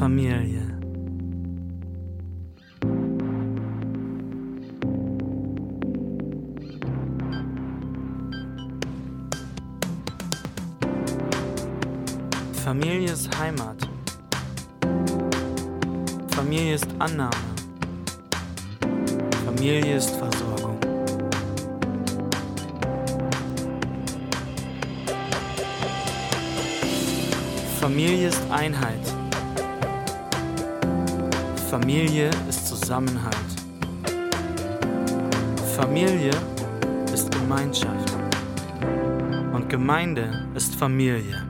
Familie. Familie ist Heimat. Familie ist Annahme. Familie ist Versorgung. Familie ist Einheit. Familie ist Zusammenhalt. Familie ist Gemeinschaft. Und Gemeinde ist Familie.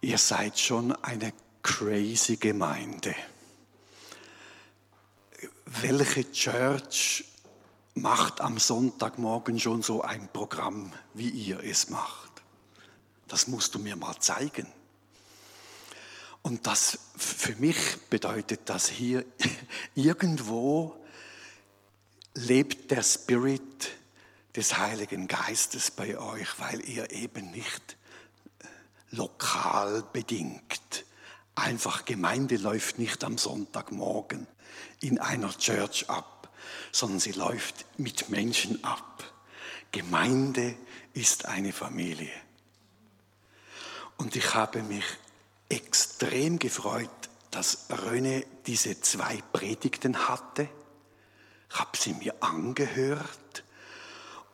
Ihr seid schon eine crazy Gemeinde. Welche Church macht am Sonntagmorgen schon so ein Programm, wie ihr es macht? Das musst du mir mal zeigen. Und das für mich bedeutet das hier irgendwo lebt der Spirit des Heiligen Geistes bei euch, weil ihr eben nicht lokal bedingt. Einfach Gemeinde läuft nicht am Sonntagmorgen in einer Church ab, sondern sie läuft mit Menschen ab. Gemeinde ist eine Familie. Und ich habe mich extrem gefreut, dass Röne diese zwei Predigten hatte. Ich habe sie mir angehört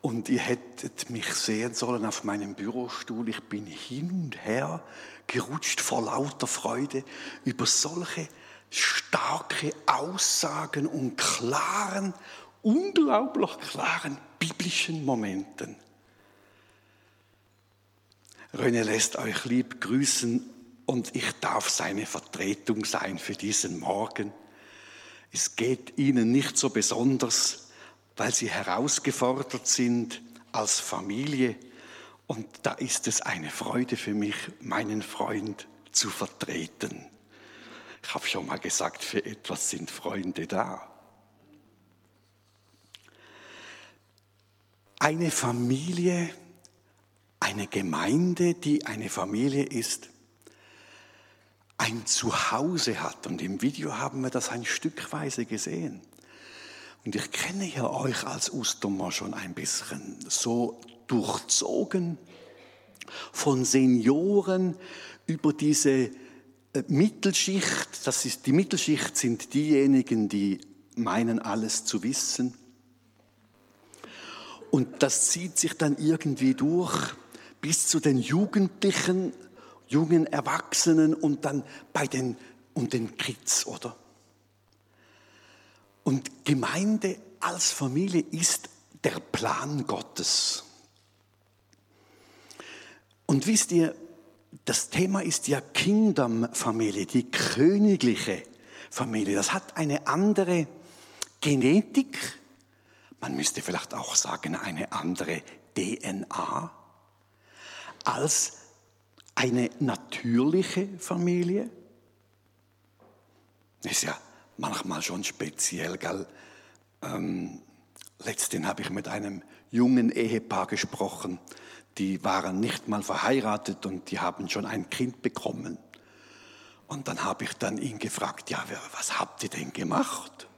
und ihr hättet mich sehen sollen auf meinem Bürostuhl. Ich bin hin und her gerutscht vor lauter Freude über solche starke Aussagen und klaren, unglaublich klaren biblischen Momenten. René lässt euch lieb grüßen und ich darf seine Vertretung sein für diesen Morgen. Es geht Ihnen nicht so besonders, weil sie herausgefordert sind als Familie. Und da ist es eine Freude für mich, meinen Freund zu vertreten. Ich habe schon mal gesagt, für etwas sind Freunde da. Eine Familie, eine Gemeinde, die eine Familie ist, ein Zuhause hat. Und im Video haben wir das ein Stückweise gesehen. Und ich kenne ja euch als Ustomer schon ein bisschen so durchzogen von Senioren über diese äh, Mittelschicht. Das ist, die Mittelschicht sind diejenigen, die meinen, alles zu wissen. Und das zieht sich dann irgendwie durch bis zu den Jugendlichen, jungen Erwachsenen und dann bei den, und den Kids, oder? Und Gemeinde als Familie ist der Plan Gottes. Und wisst ihr, das Thema ist ja Kingdom-Familie, die königliche Familie. Das hat eine andere Genetik, man müsste vielleicht auch sagen eine andere DNA, als eine natürliche Familie. Ist ja manchmal schon speziell, gell? Ähm, letztens habe ich mit einem jungen Ehepaar gesprochen, die waren nicht mal verheiratet und die haben schon ein Kind bekommen. Und dann habe ich dann ihn gefragt, ja, was habt ihr denn gemacht?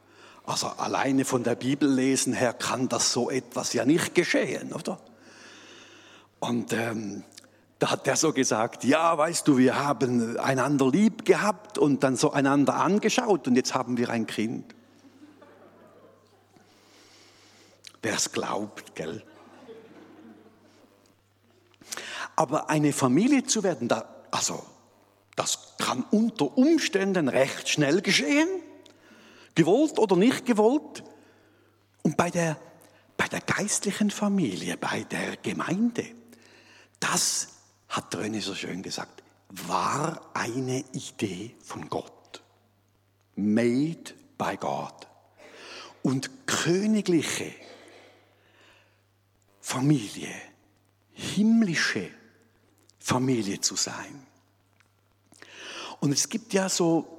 Also alleine von der Bibel lesen her kann das so etwas ja nicht geschehen, oder? Und ähm, da hat er so gesagt, ja, weißt du, wir haben einander lieb gehabt und dann so einander angeschaut und jetzt haben wir ein Kind. Wer es glaubt, gell? Aber eine Familie zu werden, da, also das kann unter Umständen recht schnell geschehen, gewollt oder nicht gewollt. Und bei der, bei der geistlichen Familie, bei der Gemeinde, das hat René so schön gesagt, war eine Idee von Gott. Made by God. Und königliche Familie, himmlische Familie zu sein. Und es gibt ja so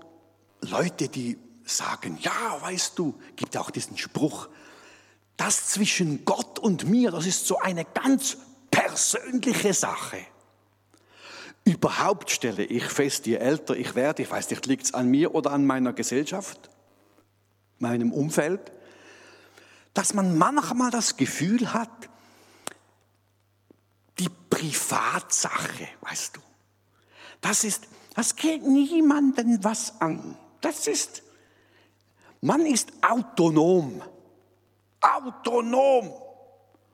Leute, die sagen, ja, weißt du, gibt auch diesen Spruch, das zwischen Gott und mir, das ist so eine ganz persönliche Sache. Überhaupt stelle ich fest, je älter ich werde, ich weiß nicht, liegt es an mir oder an meiner Gesellschaft, meinem Umfeld, dass man manchmal das Gefühl hat, die Privatsache, weißt du, das ist, das geht niemandem was an. Das ist, man ist autonom. Autonom.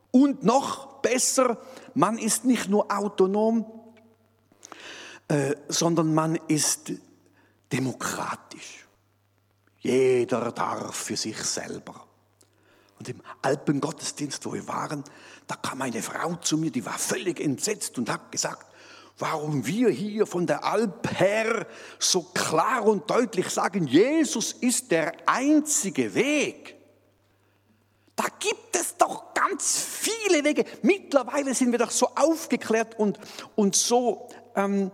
Und noch besser, man ist nicht nur autonom, äh, sondern man ist demokratisch. Jeder darf für sich selber. Und im Alpengottesdienst, wo wir waren, da kam eine Frau zu mir, die war völlig entsetzt und hat gesagt, warum wir hier von der Alp her so klar und deutlich sagen, Jesus ist der einzige Weg. Da gibt es doch ganz viele Wege. Mittlerweile sind wir doch so aufgeklärt und, und so ähm,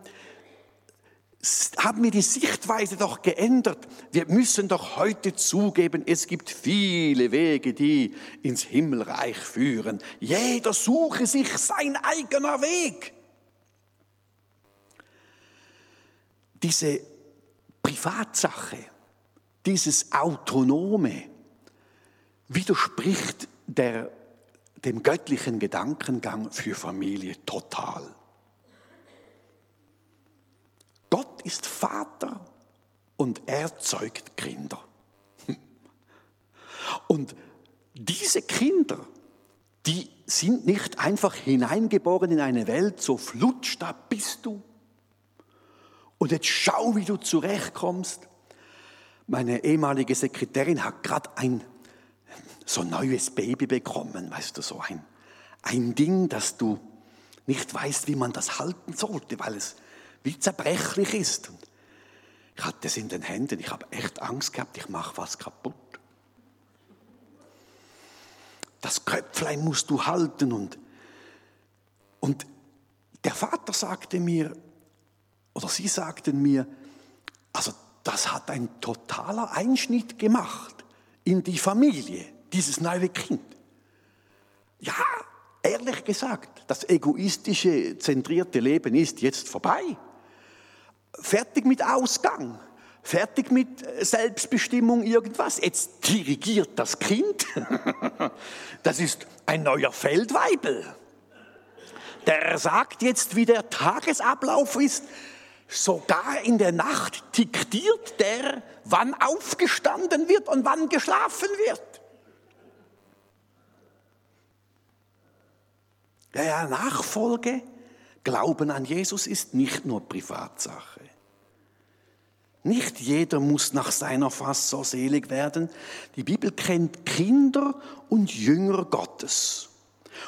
haben wir die Sichtweise doch geändert. Wir müssen doch heute zugeben, es gibt viele Wege, die ins Himmelreich führen. Jeder suche sich sein eigener Weg. Diese Privatsache, dieses Autonome widerspricht der, dem göttlichen Gedankengang für Familie total. Gott ist Vater und er zeugt Kinder. Und diese Kinder, die sind nicht einfach hineingeboren in eine Welt, so flutsch, da bist du. Und jetzt schau, wie du zurechtkommst. Meine ehemalige Sekretärin hat gerade ein so neues Baby bekommen, weißt du, so ein, ein Ding, dass du nicht weißt, wie man das halten sollte, weil es wie zerbrechlich ist. Und ich hatte es in den Händen, ich habe echt Angst gehabt, ich mache was kaputt. Das Köpflein musst du halten und, und der Vater sagte mir, oder sie sagten mir, also das hat ein totaler Einschnitt gemacht in die Familie, dieses neue Kind. Ja, ehrlich gesagt, das egoistische, zentrierte Leben ist jetzt vorbei. Fertig mit Ausgang, fertig mit Selbstbestimmung, irgendwas. Jetzt dirigiert das Kind. Das ist ein neuer Feldweibel. Der sagt jetzt, wie der Tagesablauf ist. Sogar in der Nacht diktiert der, wann aufgestanden wird und wann geschlafen wird. Ja, ja, Nachfolge, Glauben an Jesus ist nicht nur Privatsache. Nicht jeder muss nach seiner Fass so selig werden. Die Bibel kennt Kinder und Jünger Gottes.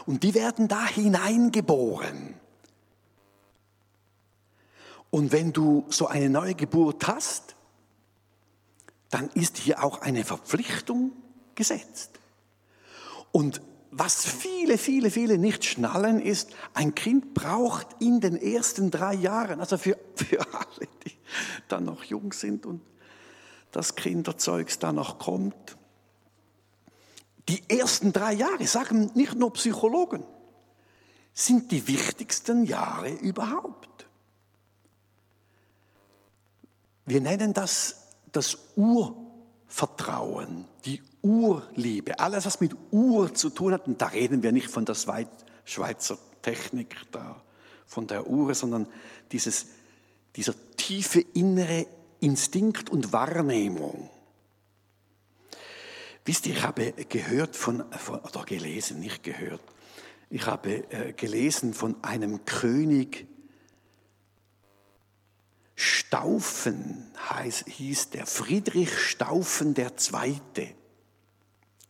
Und die werden da hineingeboren. Und wenn du so eine neue Geburt hast, dann ist hier auch eine Verpflichtung gesetzt. Und was viele, viele, viele nicht schnallen, ist, ein Kind braucht in den ersten drei Jahren, also für, für alle, die dann noch jung sind und das Kinderzeugs dann noch kommt, die ersten drei Jahre, sagen nicht nur Psychologen, sind die wichtigsten Jahre überhaupt. Wir nennen das das Urvertrauen, die Urliebe. Alles, was mit Ur zu tun hat, und da reden wir nicht von der Schweizer Technik, da, von der Uhr, sondern dieses, dieser tiefe innere Instinkt und Wahrnehmung. Wisst ihr, ich habe gehört von, von oder gelesen, nicht gehört, ich habe äh, gelesen von einem König Staufen heißt, hieß der Friedrich Staufen der Zweite.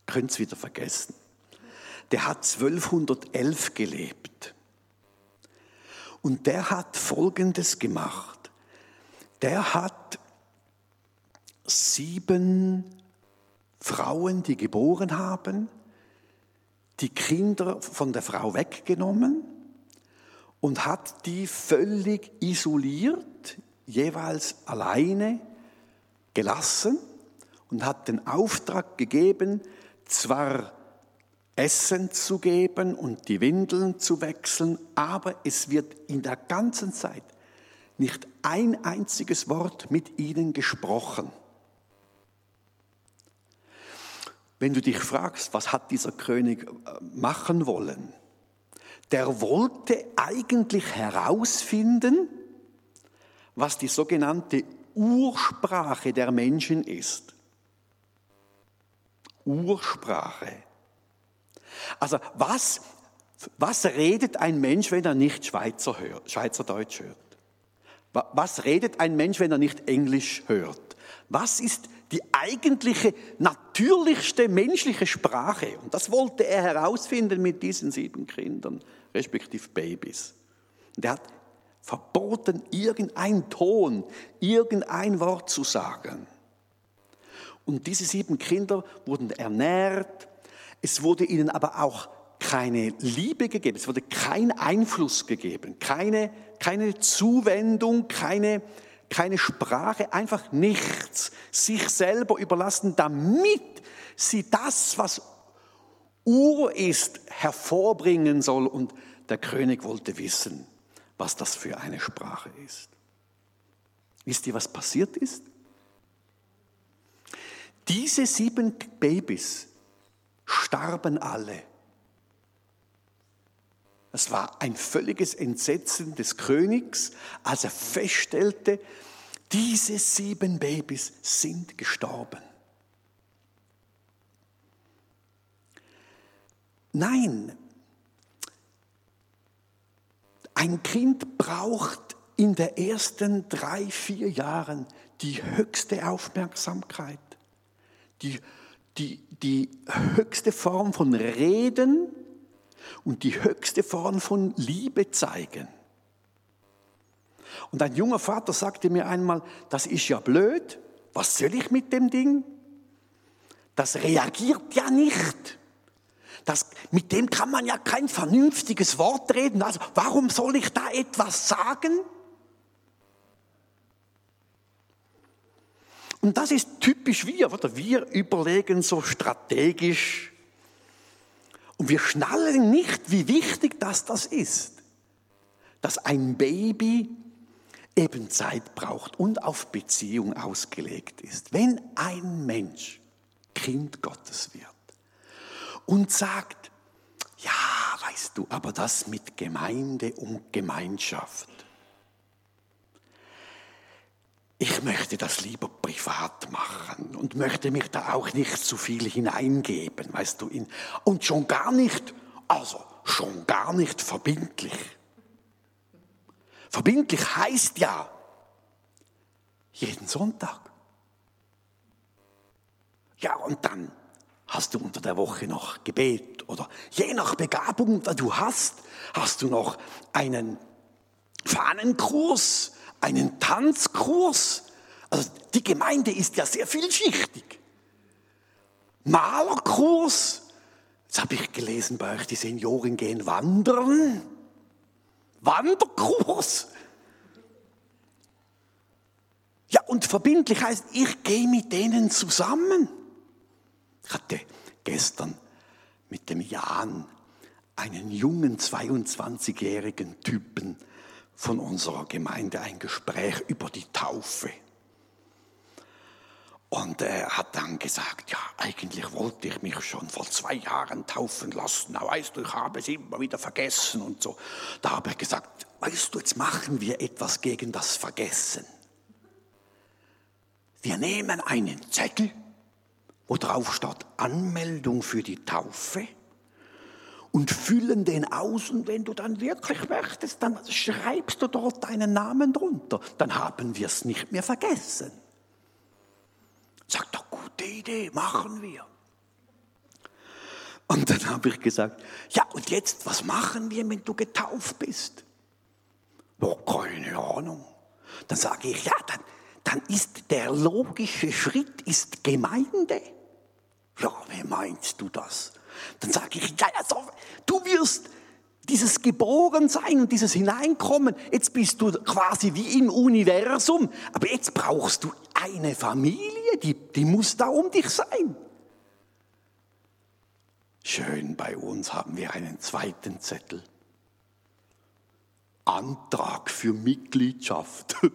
Könnt es wieder vergessen. der hat 1211 gelebt. Und der hat Folgendes gemacht. Der hat sieben Frauen, die geboren haben, die Kinder von der Frau weggenommen und hat die völlig isoliert, jeweils alleine gelassen und hat den Auftrag gegeben, zwar Essen zu geben und die Windeln zu wechseln, aber es wird in der ganzen Zeit nicht ein einziges Wort mit ihnen gesprochen. Wenn du dich fragst, was hat dieser König äh, machen wollen, der wollte eigentlich herausfinden, was die sogenannte Ursprache der Menschen ist. Ursprache. Also was, was redet ein Mensch, wenn er nicht Schweizer hört, Schweizerdeutsch hört? Was redet ein Mensch, wenn er nicht Englisch hört? Was ist die eigentliche, natürlichste menschliche Sprache? Und das wollte er herausfinden mit diesen sieben Kindern, respektive Babys. Und er hat verboten, irgendein Ton, irgendein Wort zu sagen. Und diese sieben Kinder wurden ernährt. Es wurde ihnen aber auch keine Liebe gegeben, es wurde kein Einfluss gegeben, keine, keine Zuwendung, keine, keine Sprache, einfach nichts. Sich selber überlassen, damit sie das, was Ur ist, hervorbringen soll. Und der König wollte wissen, was das für eine Sprache ist. Wisst ihr, was passiert ist? Diese sieben Babys starben alle. Es war ein völliges Entsetzen des Königs, als er feststellte, diese sieben Babys sind gestorben. Nein, ein Kind braucht in den ersten drei, vier Jahren die höchste Aufmerksamkeit die, die, die höchste Form von Reden und die höchste Form von Liebe zeigen. Und ein junger Vater sagte mir einmal, das ist ja blöd, was soll ich mit dem Ding? Das reagiert ja nicht. Das, mit dem kann man ja kein vernünftiges Wort reden. Also warum soll ich da etwas sagen? Und das ist typisch wir, oder? Wir überlegen so strategisch und wir schnallen nicht, wie wichtig das das ist, dass ein Baby eben Zeit braucht und auf Beziehung ausgelegt ist. Wenn ein Mensch Kind Gottes wird und sagt, ja, weißt du, aber das mit Gemeinde und Gemeinschaft, ich möchte das lieber privat machen und möchte mich da auch nicht zu viel hineingeben, weißt du, in, und schon gar nicht, also schon gar nicht verbindlich. Verbindlich heißt ja jeden Sonntag. Ja, und dann hast du unter der Woche noch Gebet oder je nach Begabung, die du hast, hast du noch einen Fahnenkurs einen Tanzkurs. Also die Gemeinde ist ja sehr vielschichtig. Malerkurs. Jetzt habe ich gelesen bei euch, die Senioren gehen wandern. Wanderkurs. Ja, und verbindlich heißt, ich gehe mit denen zusammen. Ich hatte gestern mit dem Jan einen jungen 22-jährigen Typen von unserer Gemeinde ein Gespräch über die Taufe. Und er hat dann gesagt, ja, eigentlich wollte ich mich schon vor zwei Jahren taufen lassen. Aber weißt du, ich habe es immer wieder vergessen und so. Da habe ich gesagt, weißt du, jetzt machen wir etwas gegen das Vergessen. Wir nehmen einen Zettel, wo drauf steht Anmeldung für die Taufe und füllen den aus. Und wenn du dann wirklich möchtest, dann schreibst du dort deinen Namen drunter. Dann haben wir es nicht mehr vergessen. Sagt doch, gute Idee, machen wir. Und dann habe ich gesagt, ja, und jetzt, was machen wir, wenn du getauft bist? Oh, keine Ahnung. Dann sage ich, ja, dann, dann ist der logische Schritt ist Gemeinde. Ja, wie meinst du das? Dann sage ich, ja, also, du wirst dieses Geborensein und dieses Hineinkommen, jetzt bist du quasi wie im Universum, aber jetzt brauchst du eine Familie, die, die muss da um dich sein. Schön, bei uns haben wir einen zweiten Zettel. Antrag für Mitgliedschaft.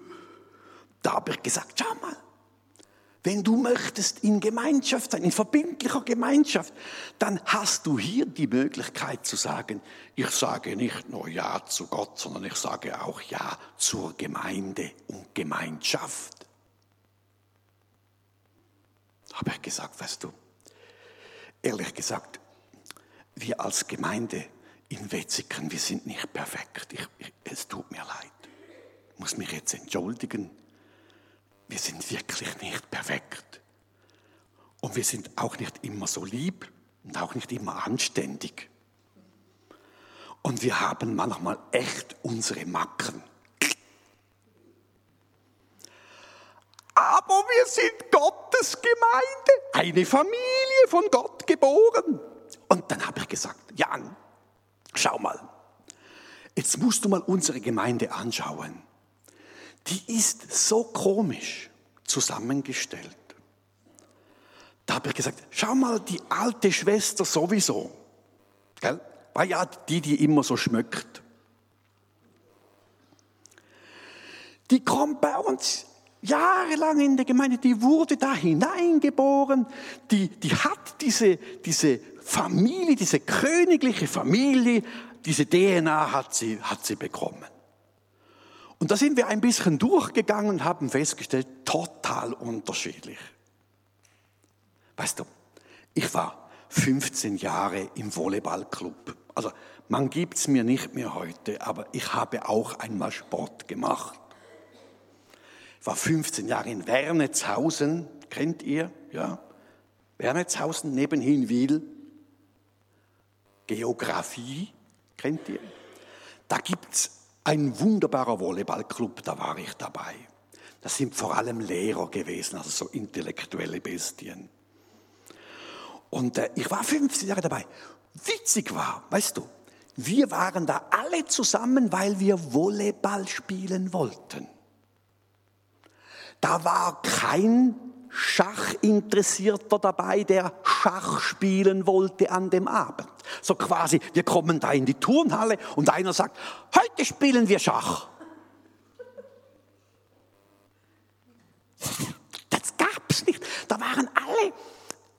Da habe ich gesagt, schau mal, wenn du möchtest in Gemeinschaft sein, in verbindlicher Gemeinschaft, dann hast du hier die Möglichkeit zu sagen, ich sage nicht nur Ja zu Gott, sondern ich sage auch Ja zur Gemeinde und Gemeinschaft. Habe ich gesagt, weißt du, ehrlich gesagt, wir als Gemeinde in Wetzikon, wir sind nicht perfekt. Ich, ich, es tut mir leid. Ich muss mich jetzt entschuldigen. Wir sind wirklich nicht perfekt. Und wir sind auch nicht immer so lieb und auch nicht immer anständig. Und wir haben manchmal echt unsere Macken. Aber wir sind Gottes Gemeinde, eine Familie von Gott geboren. Und dann habe ich gesagt, Jan, schau mal, jetzt musst du mal unsere Gemeinde anschauen. Die ist so komisch zusammengestellt. Da habe ich gesagt, schau mal, die alte Schwester sowieso. Gell? War ja die, die immer so schmückt. Die kommt bei uns jahrelang in der Gemeinde, die wurde da hineingeboren, die, die hat diese, diese Familie, diese königliche Familie, diese DNA hat sie, hat sie bekommen. Und da sind wir ein bisschen durchgegangen und haben festgestellt, total unterschiedlich. Weißt du, ich war 15 Jahre im Volleyballclub. Also man gibt es mir nicht mehr heute, aber ich habe auch einmal Sport gemacht. Ich war 15 Jahre in Wernetzhausen, kennt ihr? Ja? Wernetzhausen neben Hinwil. Geografie, kennt ihr? Da gibt es ein wunderbarer Volleyballclub, da war ich dabei. Das sind vor allem Lehrer gewesen, also so intellektuelle Bestien. Und äh, ich war 15 Jahre dabei. Witzig war, weißt du, wir waren da alle zusammen, weil wir Volleyball spielen wollten. Da war kein Schachinteressierter dabei, der Schach spielen wollte an dem Abend. So quasi, wir kommen da in die Turnhalle und einer sagt, heute spielen wir Schach. Das gab's nicht. Da waren alle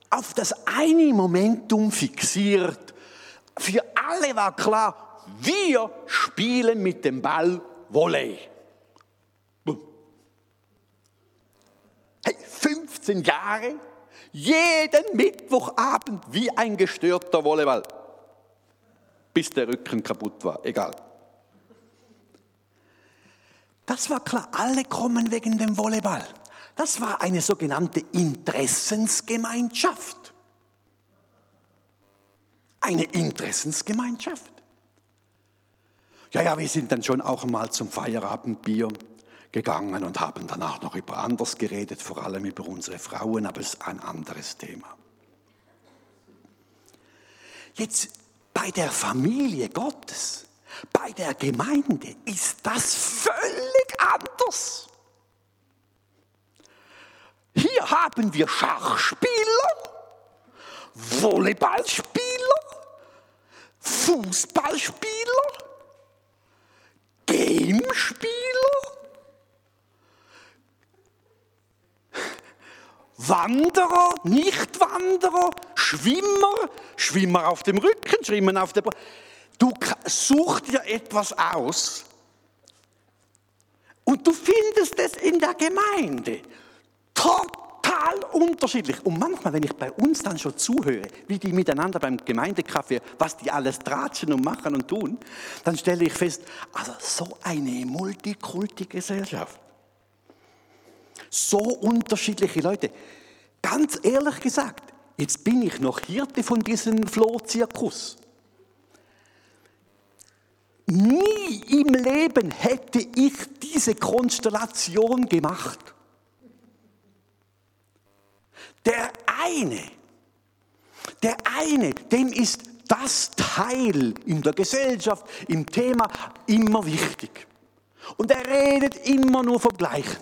auf das eine Momentum fixiert. Für alle war klar, wir spielen mit dem Ball Volley. Hey, 15 Jahre, jeden Mittwochabend wie ein gestörter Volleyball. Bis der Rücken kaputt war, egal. Das war klar, alle kommen wegen dem Volleyball. Das war eine sogenannte Interessensgemeinschaft. Eine Interessensgemeinschaft. Ja, ja, wir sind dann schon auch mal zum Feierabendbier gegangen und haben danach noch über anders geredet, vor allem über unsere Frauen, aber es ist ein anderes Thema. Jetzt bei der Familie Gottes, bei der Gemeinde ist das völlig anders. Hier haben wir Schachspieler, Volleyballspieler, Fußballspieler, Gamespieler, Wanderer, Nichtwanderer, Schwimmer, Schwimmer auf dem Rücken, Schwimmer auf der. Du such dir etwas aus und du findest es in der Gemeinde. Total unterschiedlich. Und manchmal, wenn ich bei uns dann schon zuhöre, wie die miteinander beim Gemeindekaffee, was die alles tratschen und machen und tun, dann stelle ich fest, also so eine Multikulti-Gesellschaft so unterschiedliche Leute. Ganz ehrlich gesagt, jetzt bin ich noch Hirte von diesem Flohzirkus. Nie im Leben hätte ich diese Konstellation gemacht. Der eine, der eine, dem ist das Teil in der Gesellschaft, im Thema immer wichtig. Und er redet immer nur vom Gleichen.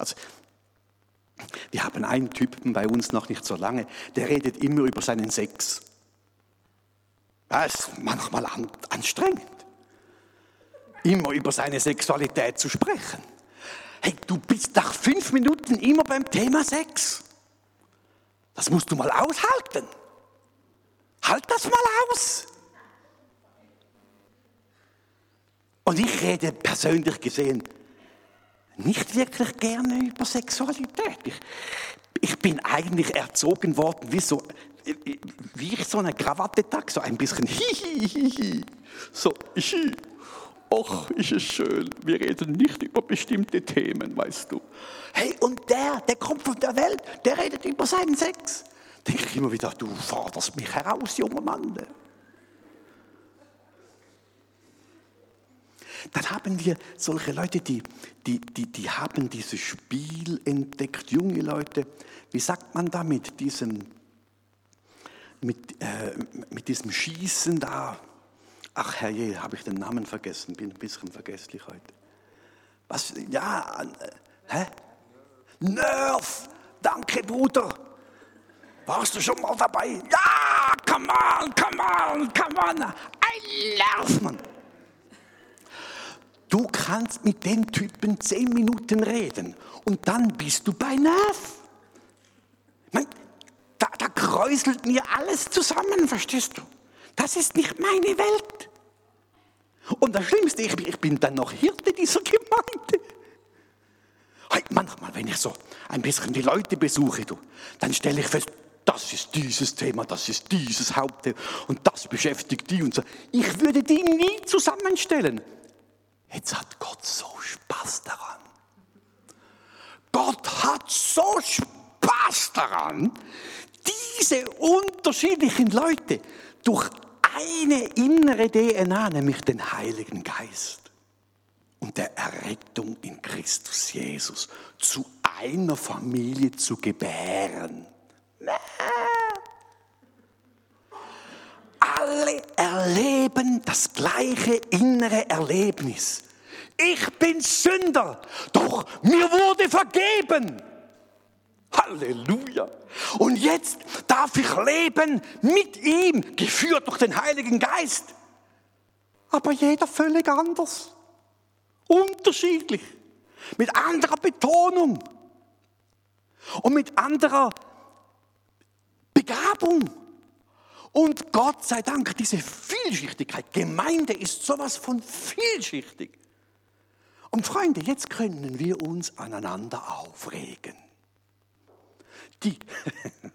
Also, wir haben einen Typen bei uns noch nicht so lange, der redet immer über seinen Sex. Das ist manchmal anstrengend, immer über seine Sexualität zu sprechen. Hey, du bist nach fünf Minuten immer beim Thema Sex. Das musst du mal aushalten. Halt das mal aus. Und ich rede persönlich gesehen nicht wirklich gerne über Sexualität. Ich, ich bin eigentlich erzogen worden wie so, wie ich so eine Krawatte trage, so ein bisschen hihihihi. So, hi. Och, ist es schön. Wir reden nicht über bestimmte Themen, weißt du. Hey, und der, der kommt von der Welt, der redet über seinen Sex. Denke ich immer wieder, du forderst mich heraus, junger Mann. Dann haben wir solche Leute, die, die, die, die haben dieses Spiel entdeckt, junge Leute. Wie sagt man da mit diesem, mit, äh, mit diesem Schießen da? Ach herrje, habe ich den Namen vergessen, bin ein bisschen vergesslich heute. Was, ja, äh, hä? Nerf! Danke, Bruder! Warst du schon mal dabei? Ja, come on, come on, come on! I love man! Du kannst mit dem Typen zehn Minuten reden und dann bist du bei Nerv. Man, da, da kräuselt mir alles zusammen, verstehst du? Das ist nicht meine Welt. Und das Schlimmste, ich, ich bin dann noch Hirte dieser Gemeinde. Hey, manchmal, wenn ich so ein bisschen die Leute besuche, du, dann stelle ich fest, das ist dieses Thema, das ist dieses Hauptthema und das beschäftigt die und so. Ich würde die nie zusammenstellen. Jetzt hat Gott so Spaß daran. Gott hat so Spaß daran, diese unterschiedlichen Leute durch eine innere DNA, nämlich den Heiligen Geist und der Errettung in Christus Jesus zu einer Familie zu gebären. Alle erleben das gleiche innere Erlebnis. Ich bin Sünder, doch mir wurde vergeben. Halleluja. Und jetzt darf ich leben mit ihm, geführt durch den Heiligen Geist. Aber jeder völlig anders. Unterschiedlich. Mit anderer Betonung. Und mit anderer Begabung. Und Gott sei Dank, diese Vielschichtigkeit. Gemeinde ist sowas von vielschichtig. Und Freunde, jetzt können wir uns aneinander aufregen. Die,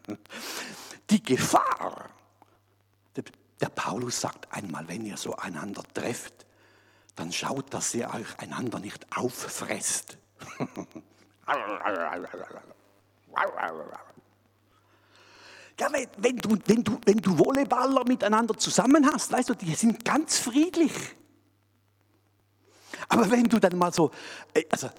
die Gefahr, der, Paulus sagt einmal, wenn ihr so einander trefft, dann schaut, dass ihr euch einander nicht auffresst. Ja, wenn, du, wenn, du, wenn du Volleyballer miteinander zusammen hast, weißt du, die sind ganz friedlich. Aber wenn du dann mal so, äh, also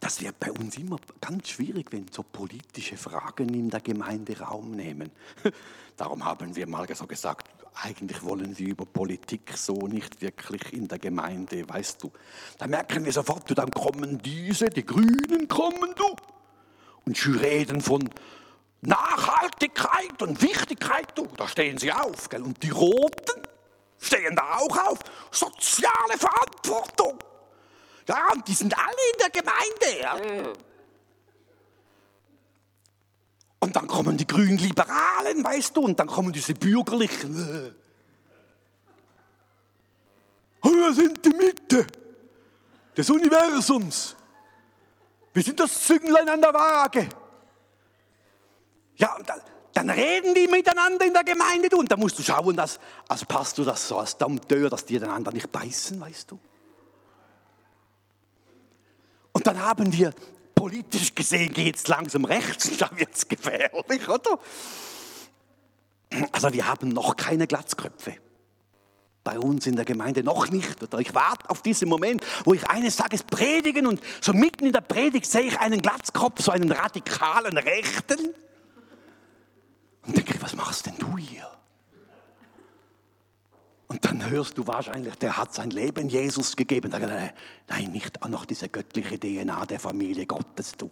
das wird bei uns immer ganz schwierig, wenn so politische Fragen in der Gemeinde Raum nehmen. Darum haben wir mal so gesagt, eigentlich wollen wir über Politik so nicht wirklich in der Gemeinde, weißt du. Da merken wir sofort, dann kommen diese, die Grünen kommen, du. Und sie reden von Nachhaltigkeit und Wichtigkeit, du. Da stehen sie auf, gell. Und die Roten stehen da auch auf. Soziale Verantwortung. Ja, und die sind alle in der Gemeinde. Ja. Und dann kommen die grünen Liberalen, weißt du, und dann kommen diese Bürgerlichen. Wir sind die Mitte des Universums. Wir sind das Zünglein an der Waage. Ja, und dann, reden die miteinander in der Gemeinde, du, und da musst du schauen, dass, als passt du das so als Dompteur, dass die einander nicht beißen, weißt du. Und dann haben wir politisch gesehen geht es langsam rechts, da wird es gefährlich, oder? Also wir haben noch keine Glatzköpfe. Bei uns in der Gemeinde noch nicht. Oder ich warte auf diesen Moment, wo ich eines Tages predigen und so mitten in der Predigt sehe ich einen Glatzkopf, so einen radikalen Rechten. Und denke ich, was machst denn du hier? Und dann hörst du wahrscheinlich, der hat sein Leben Jesus gegeben. Nein, nicht auch noch diese göttliche DNA der Familie Gottes, du.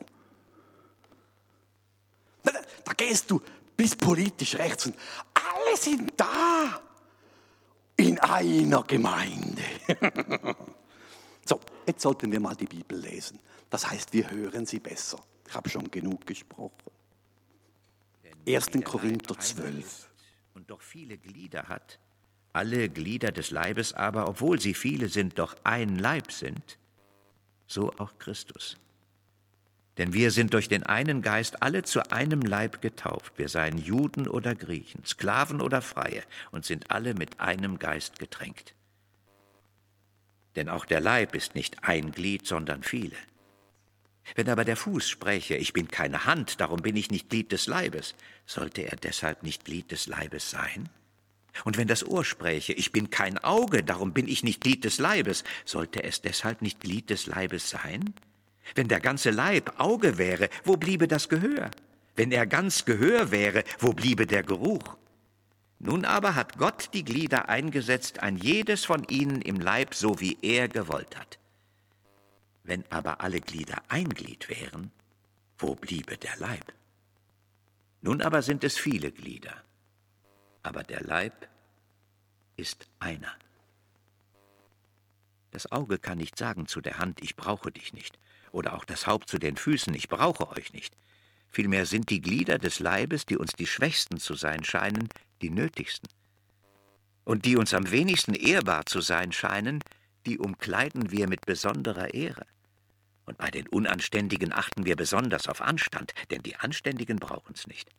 Da gehst du bis politisch rechts und alle sind da in einer Gemeinde. so, jetzt sollten wir mal die Bibel lesen. Das heißt, wir hören sie besser. Ich habe schon genug gesprochen. 1. Korinther 12. Und doch viele Glieder hat, alle Glieder des Leibes aber, obwohl sie viele sind, doch ein Leib sind, so auch Christus. Denn wir sind durch den einen Geist alle zu einem Leib getauft, wir seien Juden oder Griechen, Sklaven oder Freie, und sind alle mit einem Geist getränkt. Denn auch der Leib ist nicht ein Glied, sondern viele. Wenn aber der Fuß spräche, ich bin keine Hand, darum bin ich nicht Glied des Leibes, sollte er deshalb nicht Glied des Leibes sein? Und wenn das Ohr spräche, ich bin kein Auge, darum bin ich nicht Glied des Leibes, sollte es deshalb nicht Glied des Leibes sein? Wenn der ganze Leib Auge wäre, wo bliebe das Gehör? Wenn er ganz Gehör wäre, wo bliebe der Geruch? Nun aber hat Gott die Glieder eingesetzt, ein jedes von ihnen im Leib, so wie er gewollt hat. Wenn aber alle Glieder ein Glied wären, wo bliebe der Leib? Nun aber sind es viele Glieder, aber der Leib ist einer. Das Auge kann nicht sagen zu der Hand, ich brauche dich nicht, oder auch das Haupt zu den Füßen, ich brauche euch nicht. Vielmehr sind die Glieder des Leibes, die uns die schwächsten zu sein scheinen, die nötigsten. Und die uns am wenigsten ehrbar zu sein scheinen, die umkleiden wir mit besonderer Ehre. Und bei den Unanständigen achten wir besonders auf Anstand, denn die Anständigen brauchen's nicht.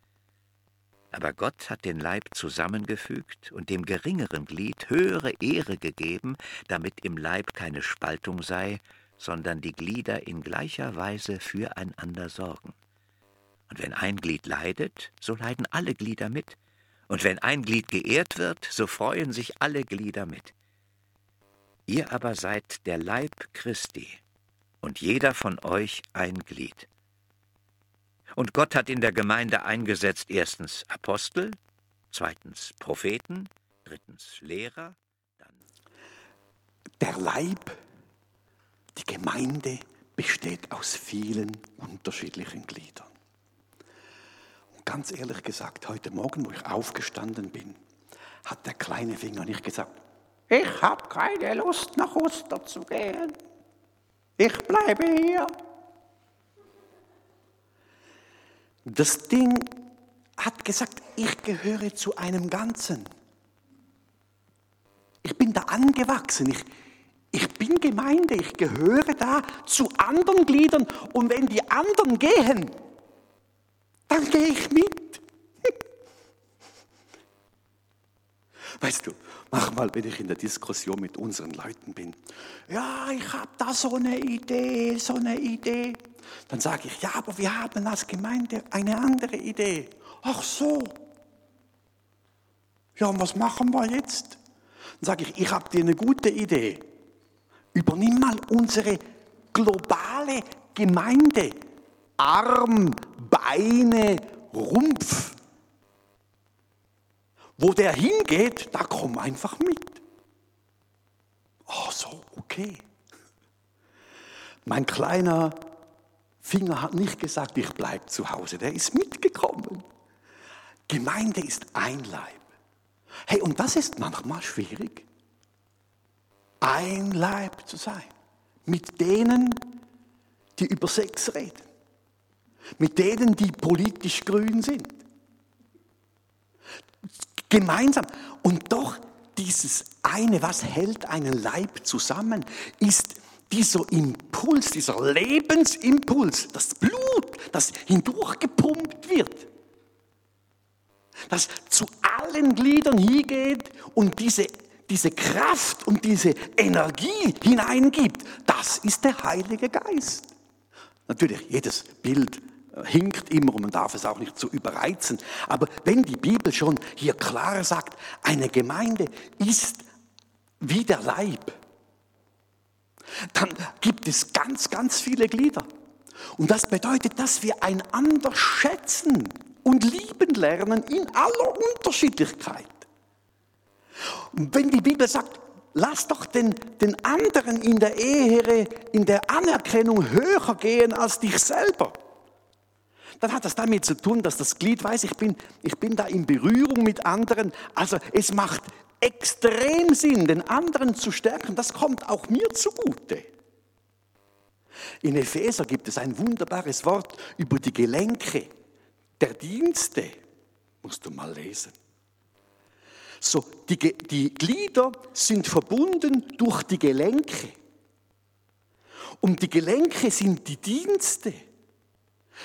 Aber Gott hat den Leib zusammengefügt und dem geringeren Glied höhere Ehre gegeben, damit im Leib keine Spaltung sei, sondern die Glieder in gleicher Weise füreinander sorgen. Und wenn ein Glied leidet, so leiden alle Glieder mit. Und wenn ein Glied geehrt wird, so freuen sich alle Glieder mit. Ihr aber seid der Leib Christi, und jeder von euch ein Glied. Und Gott hat in der Gemeinde eingesetzt erstens Apostel, zweitens Propheten, drittens Lehrer, dann der Leib, die Gemeinde besteht aus vielen unterschiedlichen Gliedern. Und ganz ehrlich gesagt, heute Morgen, wo ich aufgestanden bin, hat der kleine Finger nicht gesagt, ich habe keine Lust nach Oster zu gehen. Ich bleibe hier. Das Ding hat gesagt, ich gehöre zu einem Ganzen. Ich bin da angewachsen. Ich, ich bin Gemeinde. Ich gehöre da zu anderen Gliedern. Und wenn die anderen gehen, dann gehe ich mit. Weißt du, manchmal, wenn ich in der Diskussion mit unseren Leuten bin, ja, ich habe da so eine Idee, so eine Idee. Dann sage ich, ja, aber wir haben als Gemeinde eine andere Idee. Ach so. Ja, und was machen wir jetzt? Dann sage ich, ich habe dir eine gute Idee. Übernimm mal unsere globale Gemeinde. Arm, Beine, Rumpf. Wo der hingeht, da komm einfach mit. Oh, so, okay. Mein kleiner Finger hat nicht gesagt, ich bleibe zu Hause. Der ist mitgekommen. Gemeinde ist ein Leib. Hey, und das ist manchmal schwierig. Ein Leib zu sein. Mit denen, die über Sex reden. Mit denen, die politisch grün sind. Gemeinsam. Und doch dieses eine, was hält einen Leib zusammen, ist dieser Impuls, dieser Lebensimpuls, das Blut, das hindurchgepumpt wird, das zu allen Gliedern hingeht und diese, diese Kraft und diese Energie hineingibt, das ist der Heilige Geist. Natürlich, jedes Bild hinkt immer und man darf es auch nicht zu überreizen. Aber wenn die Bibel schon hier klar sagt, eine Gemeinde ist wie der Leib, dann gibt es ganz, ganz viele Glieder. Und das bedeutet, dass wir einander schätzen und lieben lernen in aller Unterschiedlichkeit. Und wenn die Bibel sagt, lass doch den, den anderen in der Ehre, in der Anerkennung höher gehen als dich selber, dann hat das damit zu tun, dass das Glied weiß, ich bin, ich bin da in Berührung mit anderen. Also es macht extrem Sinn, den anderen zu stärken. Das kommt auch mir zugute. In Epheser gibt es ein wunderbares Wort über die Gelenke der Dienste. Musst du mal lesen. So, die, die Glieder sind verbunden durch die Gelenke. Und die Gelenke sind die Dienste.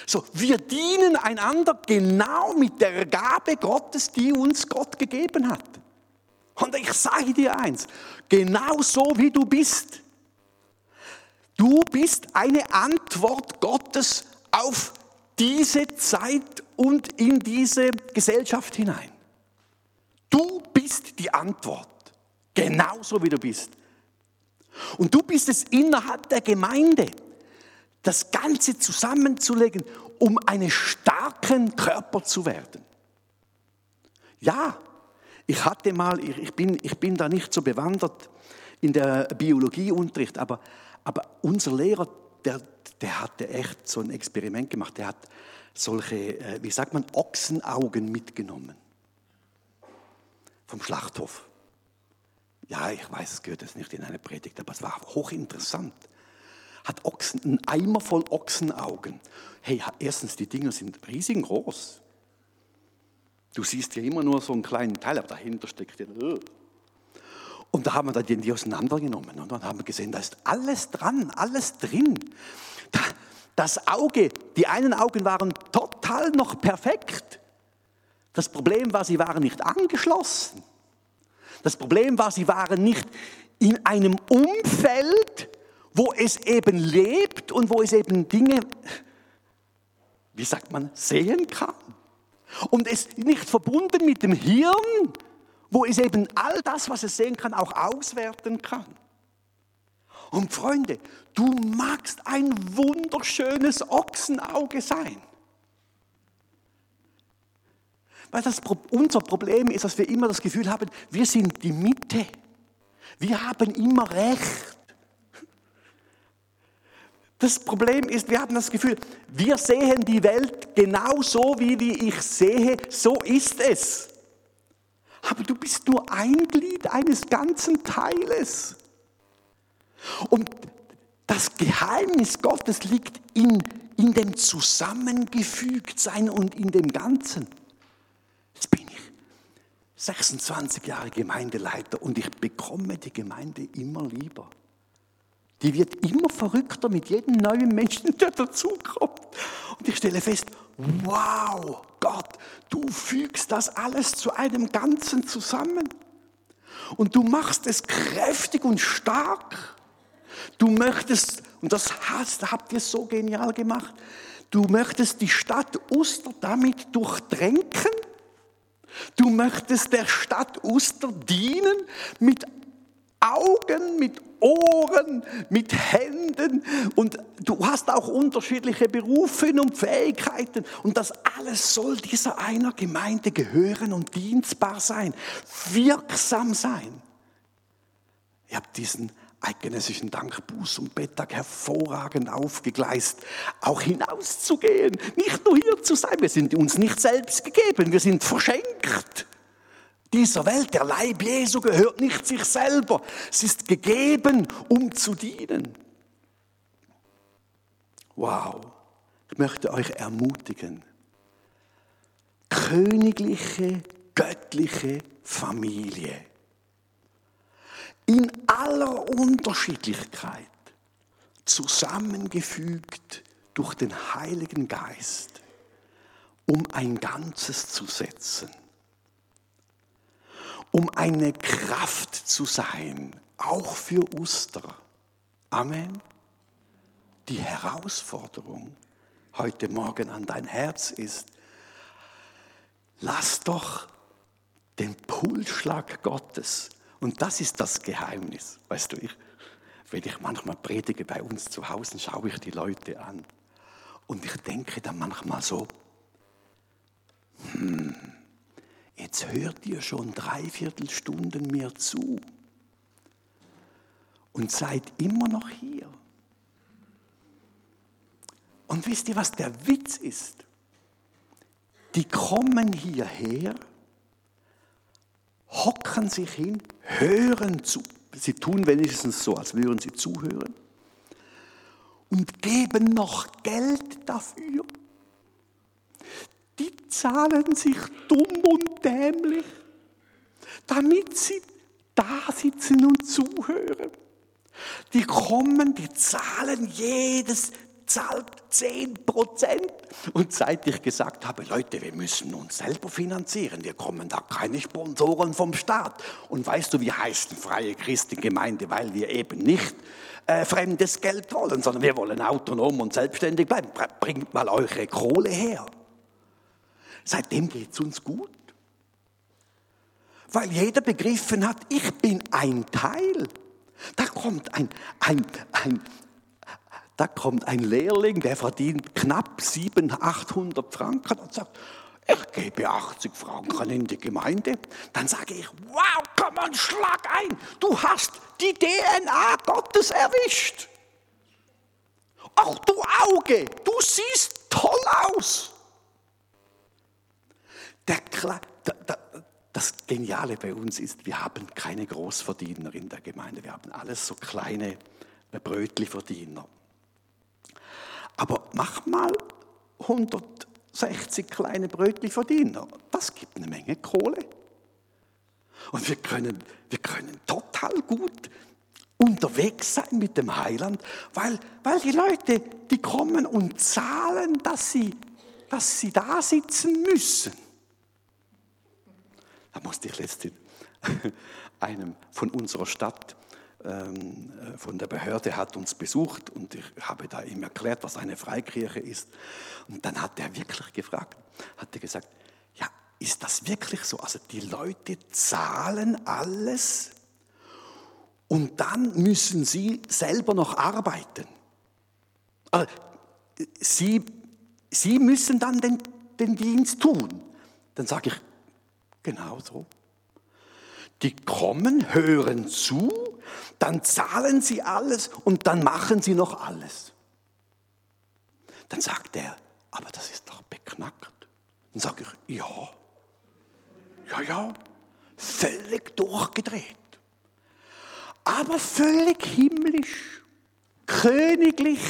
So, wir dienen einander genau mit der Gabe Gottes, die uns Gott gegeben hat. Und ich sage dir eins, genau so wie du bist. Du bist eine Antwort Gottes auf diese Zeit und in diese Gesellschaft hinein. Du bist die Antwort, genauso wie du bist. Und du bist es innerhalb der Gemeinde, das Ganze zusammenzulegen, um einen starken Körper zu werden. Ja, ich hatte mal, ich bin, ich bin da nicht so bewandert in der Biologieunterricht, aber, aber unser Lehrer, der, der hatte echt so ein Experiment gemacht. Der hat solche, äh, wie sagt man, Ochsenaugen mitgenommen vom Schlachthof. Ja, ich weiß, es gehört jetzt nicht in eine Predigt, aber es war hochinteressant. Hat Ochsen, einen Eimer voll Ochsenaugen. Hey, erstens, die Dinger sind riesengroß. Du siehst ja immer nur so einen kleinen Teil, aber dahinter steckt ja. Äh. Und da haben wir dann die auseinandergenommen und dann haben wir gesehen, da ist alles dran, alles drin. Das Auge, die einen Augen waren total noch perfekt. Das Problem war, sie waren nicht angeschlossen. Das Problem war, sie waren nicht in einem Umfeld, wo es eben lebt und wo es eben Dinge, wie sagt man, sehen kann. Und es nicht verbunden mit dem Hirn, wo es eben all das, was es sehen kann, auch auswerten kann. Und Freunde, du magst ein wunderschönes Ochsenauge sein. Weil das, unser Problem ist, dass wir immer das Gefühl haben, wir sind die Mitte. Wir haben immer Recht. Das Problem ist, wir haben das Gefühl, wir sehen die Welt genau so, wie ich sehe, so ist es. Aber du bist nur ein Glied eines ganzen Teiles. Und das Geheimnis Gottes liegt in, in dem Zusammengefügtsein und in dem Ganzen. 26 Jahre Gemeindeleiter und ich bekomme die Gemeinde immer lieber. Die wird immer verrückter mit jedem neuen Menschen, der dazukommt. Und ich stelle fest, wow, Gott, du fügst das alles zu einem Ganzen zusammen. Und du machst es kräftig und stark. Du möchtest, und das habt ihr so genial gemacht, du möchtest die Stadt Uster damit durchdrängen Du möchtest der Stadt Uster dienen mit Augen, mit Ohren, mit Händen und du hast auch unterschiedliche Berufe und Fähigkeiten und das alles soll dieser einer Gemeinde gehören und dienstbar sein, wirksam sein. Ihr habt diesen eidgenössischen Dank, Buß und Bettag hervorragend aufgegleist, auch hinauszugehen, nicht nur hier zu sein. Wir sind uns nicht selbst gegeben, wir sind verschenkt. Dieser Welt, der Leib Jesu gehört nicht sich selber. Es ist gegeben, um zu dienen. Wow, ich möchte euch ermutigen. Königliche, göttliche Familie in aller Unterschiedlichkeit zusammengefügt durch den Heiligen Geist, um ein Ganzes zu setzen, um eine Kraft zu sein, auch für Oster. Amen. die Herausforderung heute Morgen an dein Herz ist, lass doch den Pulsschlag Gottes, und das ist das Geheimnis, weißt du, ich, wenn ich manchmal predige bei uns zu Hause, schaue ich die Leute an und ich denke dann manchmal so, hm, jetzt hört ihr schon dreiviertel Stunden mir zu und seid immer noch hier. Und wisst ihr, was der Witz ist? Die kommen hierher, hocken sich hin, hören zu. Sie tun wenigstens so, als würden sie zuhören. Und geben noch Geld dafür. Zahlen sich dumm und dämlich, damit sie da sitzen und zuhören. Die kommen, die zahlen jedes zahlt 10 Prozent. Und seit ich gesagt habe, Leute, wir müssen uns selber finanzieren, wir kommen da keine Sponsoren vom Staat. Und weißt du, wie heißt eine freie Christengemeinde? Weil wir eben nicht äh, fremdes Geld wollen, sondern wir wollen autonom und selbstständig bleiben. Bringt mal eure Kohle her. Seitdem geht es uns gut. Weil jeder begriffen hat, ich bin ein Teil. Da kommt ein, ein, ein, da kommt ein Lehrling, der verdient knapp 700, 800 Franken und sagt, ich gebe 80 Franken in die Gemeinde. Dann sage ich, wow, komm on, schlag ein, du hast die DNA Gottes erwischt. Ach du Auge, du siehst toll aus. Der, der, das Geniale bei uns ist, wir haben keine Großverdiener in der Gemeinde. Wir haben alles so kleine Brötli-Verdiener. Aber mach mal 160 kleine Brötli-Verdiener. Das gibt eine Menge Kohle. Und wir können, wir können total gut unterwegs sein mit dem Heiland, weil, weil die Leute, die kommen und zahlen, dass sie, dass sie da sitzen müssen. Da musste ich letztens einem von unserer Stadt, ähm, äh, von der Behörde, hat uns besucht und ich habe da ihm erklärt, was eine Freikirche ist. Und dann hat er wirklich gefragt, hat er gesagt, ja, ist das wirklich so? Also die Leute zahlen alles und dann müssen sie selber noch arbeiten. Also, sie, sie müssen dann den, den Dienst tun. Dann sage ich, Genau so. Die kommen, hören zu, dann zahlen sie alles und dann machen sie noch alles. Dann sagt er, aber das ist doch beknackt. Dann sage ich, ja, ja, ja, völlig durchgedreht. Aber völlig himmlisch, königlich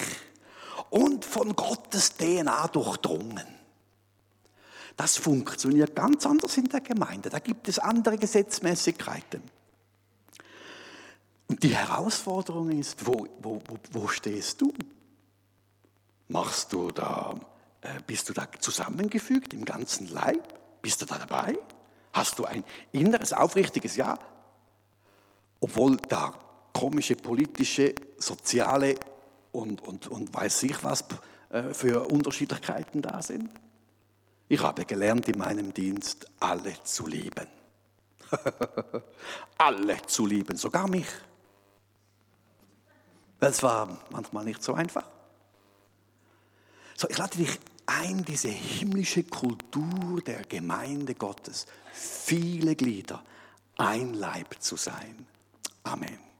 und von Gottes DNA durchdrungen. Das funktioniert ganz anders in der Gemeinde. Da gibt es andere Gesetzmäßigkeiten. Und die Herausforderung ist, wo, wo, wo, stehst du? Machst du da, äh, bist du da zusammengefügt im ganzen Leib? Bist du da dabei? Hast du ein inneres, aufrichtiges Ja? Obwohl da komische politische, soziale und, und, und weiß ich was äh, für Unterschiedlichkeiten da sind? Ich habe gelernt in meinem Dienst, alle zu lieben. alle zu lieben, sogar mich. Das war manchmal nicht so einfach. So, ich lade dich ein, diese himmlische Kultur der Gemeinde Gottes, viele Glieder, ein Leib zu sein. Amen.